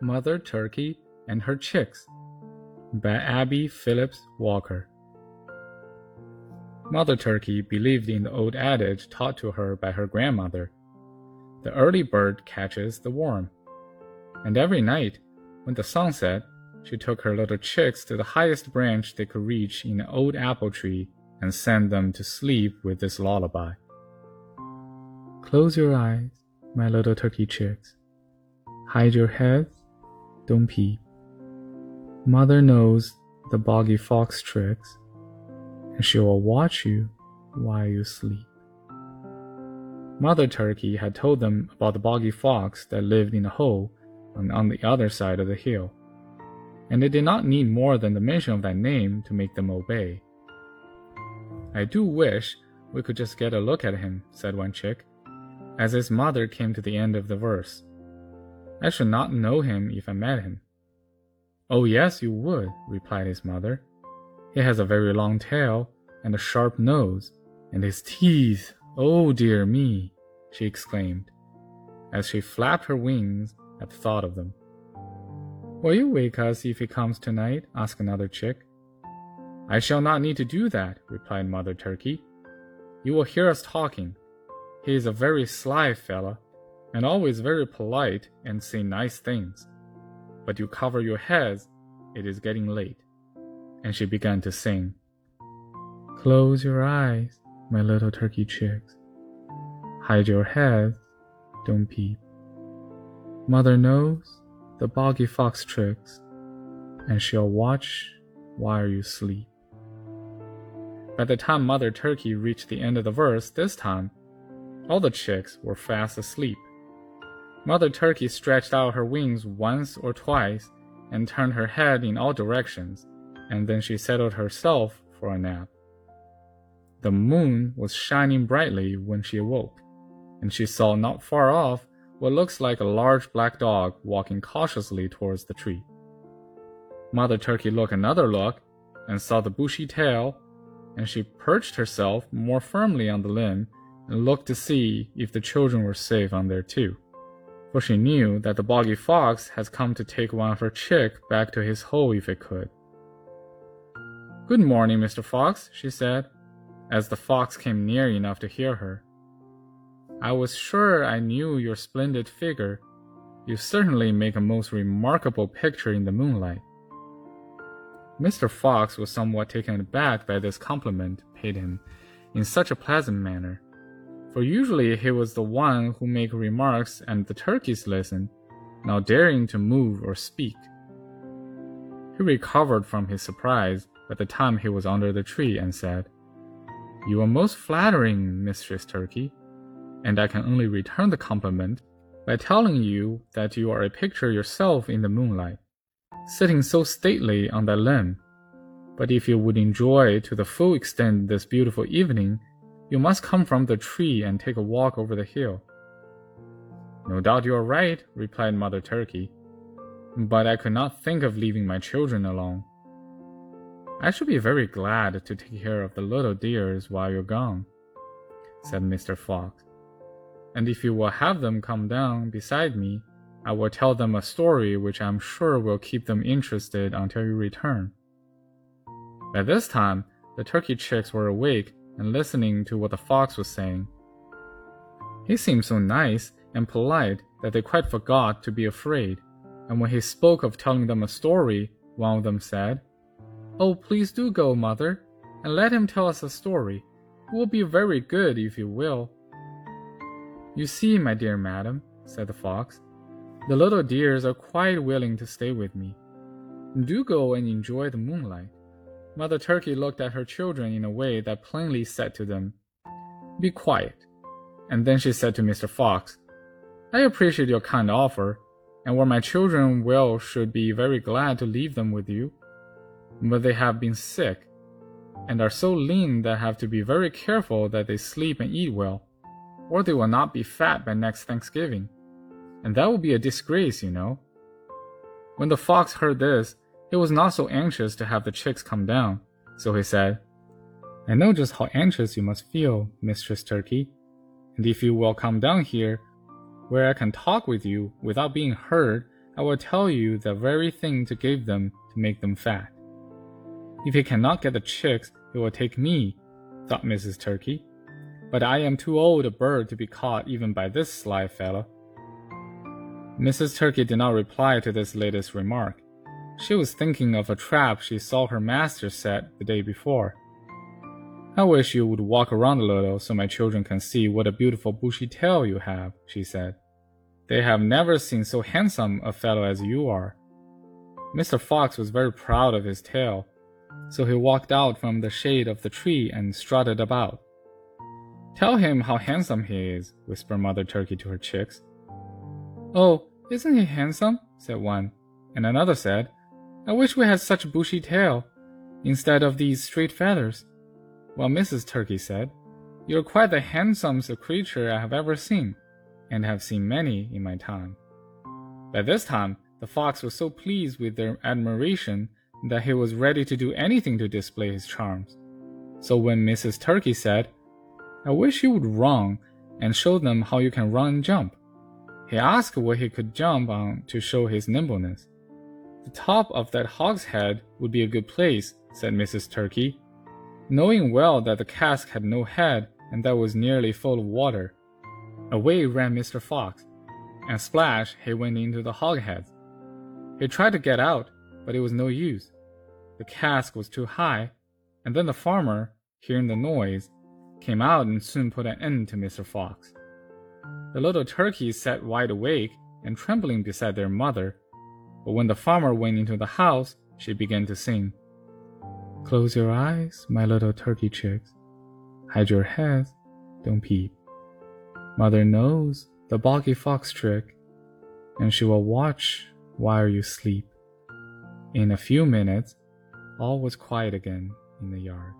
Mother Turkey and Her Chicks by Abbie Phillips Walker. Mother Turkey believed in the old adage taught to her by her grandmother the early bird catches the worm. And every night, when the sun set, she took her little chicks to the highest branch they could reach in an old apple tree and sent them to sleep with this lullaby. Close your eyes, my little turkey chicks. Hide your heads, don't peep. Mother knows the boggy fox tricks, and she will watch you while you sleep. Mother Turkey had told them about the boggy fox that lived in a hole on, on the other side of the hill, and they did not need more than the mention of that name to make them obey. I do wish we could just get a look at him, said one chick, as his mother came to the end of the verse. I should not know him if I met him. Oh, yes, you would, replied his mother. He has a very long tail and a sharp nose, and his teeth, oh dear me, she exclaimed, as she flapped her wings at the thought of them. Will you wake us if he comes tonight? asked another chick. I shall not need to do that, replied Mother Turkey. You will hear us talking. He is a very sly fellow, and always very polite and say nice things. But you cover your heads, it is getting late. And she began to sing. Close your eyes, my little turkey chicks. Hide your heads, don't peep. Mother knows the boggy fox tricks, and she'll watch while you sleep. By the time Mother Turkey reached the end of the verse this time, all the chicks were fast asleep. Mother Turkey stretched out her wings once or twice and turned her head in all directions, and then she settled herself for a nap. The moon was shining brightly when she awoke, and she saw not far off what looks like a large black dog walking cautiously towards the tree. Mother Turkey looked another look and saw the bushy tail and she perched herself more firmly on the limb and looked to see if the children were safe on there too. For she knew that the boggy fox had come to take one of her chick back to his hole if it could. Good morning, Mr. Fox, she said, as the fox came near enough to hear her. I was sure I knew your splendid figure. You certainly make a most remarkable picture in the moonlight. Mr. Fox was somewhat taken aback by this compliment paid him in such a pleasant manner, for usually he was the one who made remarks and the turkeys listened, not daring to move or speak. He recovered from his surprise by the time he was under the tree and said, You are most flattering, Mistress Turkey, and I can only return the compliment by telling you that you are a picture yourself in the moonlight sitting so stately on that limb. But if you would enjoy to the full extent this beautiful evening, you must come from the tree and take a walk over the hill. No doubt you are right, replied Mother Turkey, but I could not think of leaving my children alone. I should be very glad to take care of the little dears while you're gone, said Mr. Fox. And if you will have them come down beside me, I will tell them a story which I'm sure will keep them interested until you return. By this time, the turkey chicks were awake and listening to what the fox was saying. He seemed so nice and polite that they quite forgot to be afraid, and when he spoke of telling them a story, one of them said, Oh, please do go, mother, and let him tell us a story. It will be very good if you will. You see, my dear madam, said the fox, the little dears are quite willing to stay with me. Do go and enjoy the moonlight. Mother Turkey looked at her children in a way that plainly said to them, Be quiet. And then she said to Mr. Fox, I appreciate your kind offer, and were my children well, should be very glad to leave them with you. But they have been sick, and are so lean that I have to be very careful that they sleep and eat well, or they will not be fat by next Thanksgiving and that would be a disgrace, you know. When the fox heard this, he was not so anxious to have the chicks come down, so he said, I know just how anxious you must feel, Mistress Turkey, and if you will come down here, where I can talk with you without being heard, I will tell you the very thing to give them to make them fat. If he cannot get the chicks, he will take me, thought Mrs. Turkey. But I am too old a bird to be caught even by this sly fellow. Mrs. Turkey did not reply to this latest remark. She was thinking of a trap she saw her master set the day before. I wish you would walk around a little so my children can see what a beautiful bushy tail you have, she said. They have never seen so handsome a fellow as you are. Mr. Fox was very proud of his tail, so he walked out from the shade of the tree and strutted about. Tell him how handsome he is, whispered Mother Turkey to her chicks. Oh, isn't he handsome? said one, and another said, I wish we had such a bushy tail, instead of these straight feathers. Well, Mrs. Turkey said, You're quite the handsomest creature I have ever seen, and have seen many in my time. By this time, the fox was so pleased with their admiration that he was ready to do anything to display his charms. So when Mrs. Turkey said, I wish you would run and show them how you can run and jump, he asked what he could jump on to show his nimbleness. The top of that hogshead would be a good place, said Mrs. Turkey, knowing well that the cask had no head and that was nearly full of water. Away ran Mr. Fox, and splash he went into the hogshead. He tried to get out, but it was no use. The cask was too high, and then the farmer, hearing the noise, came out and soon put an end to Mr. Fox. The little turkeys sat wide awake and trembling beside their mother, but when the farmer went into the house, she began to sing. Close your eyes, my little turkey chicks. Hide your heads, don't peep. Mother knows the boggy fox trick, and she will watch while you sleep. In a few minutes, all was quiet again in the yard.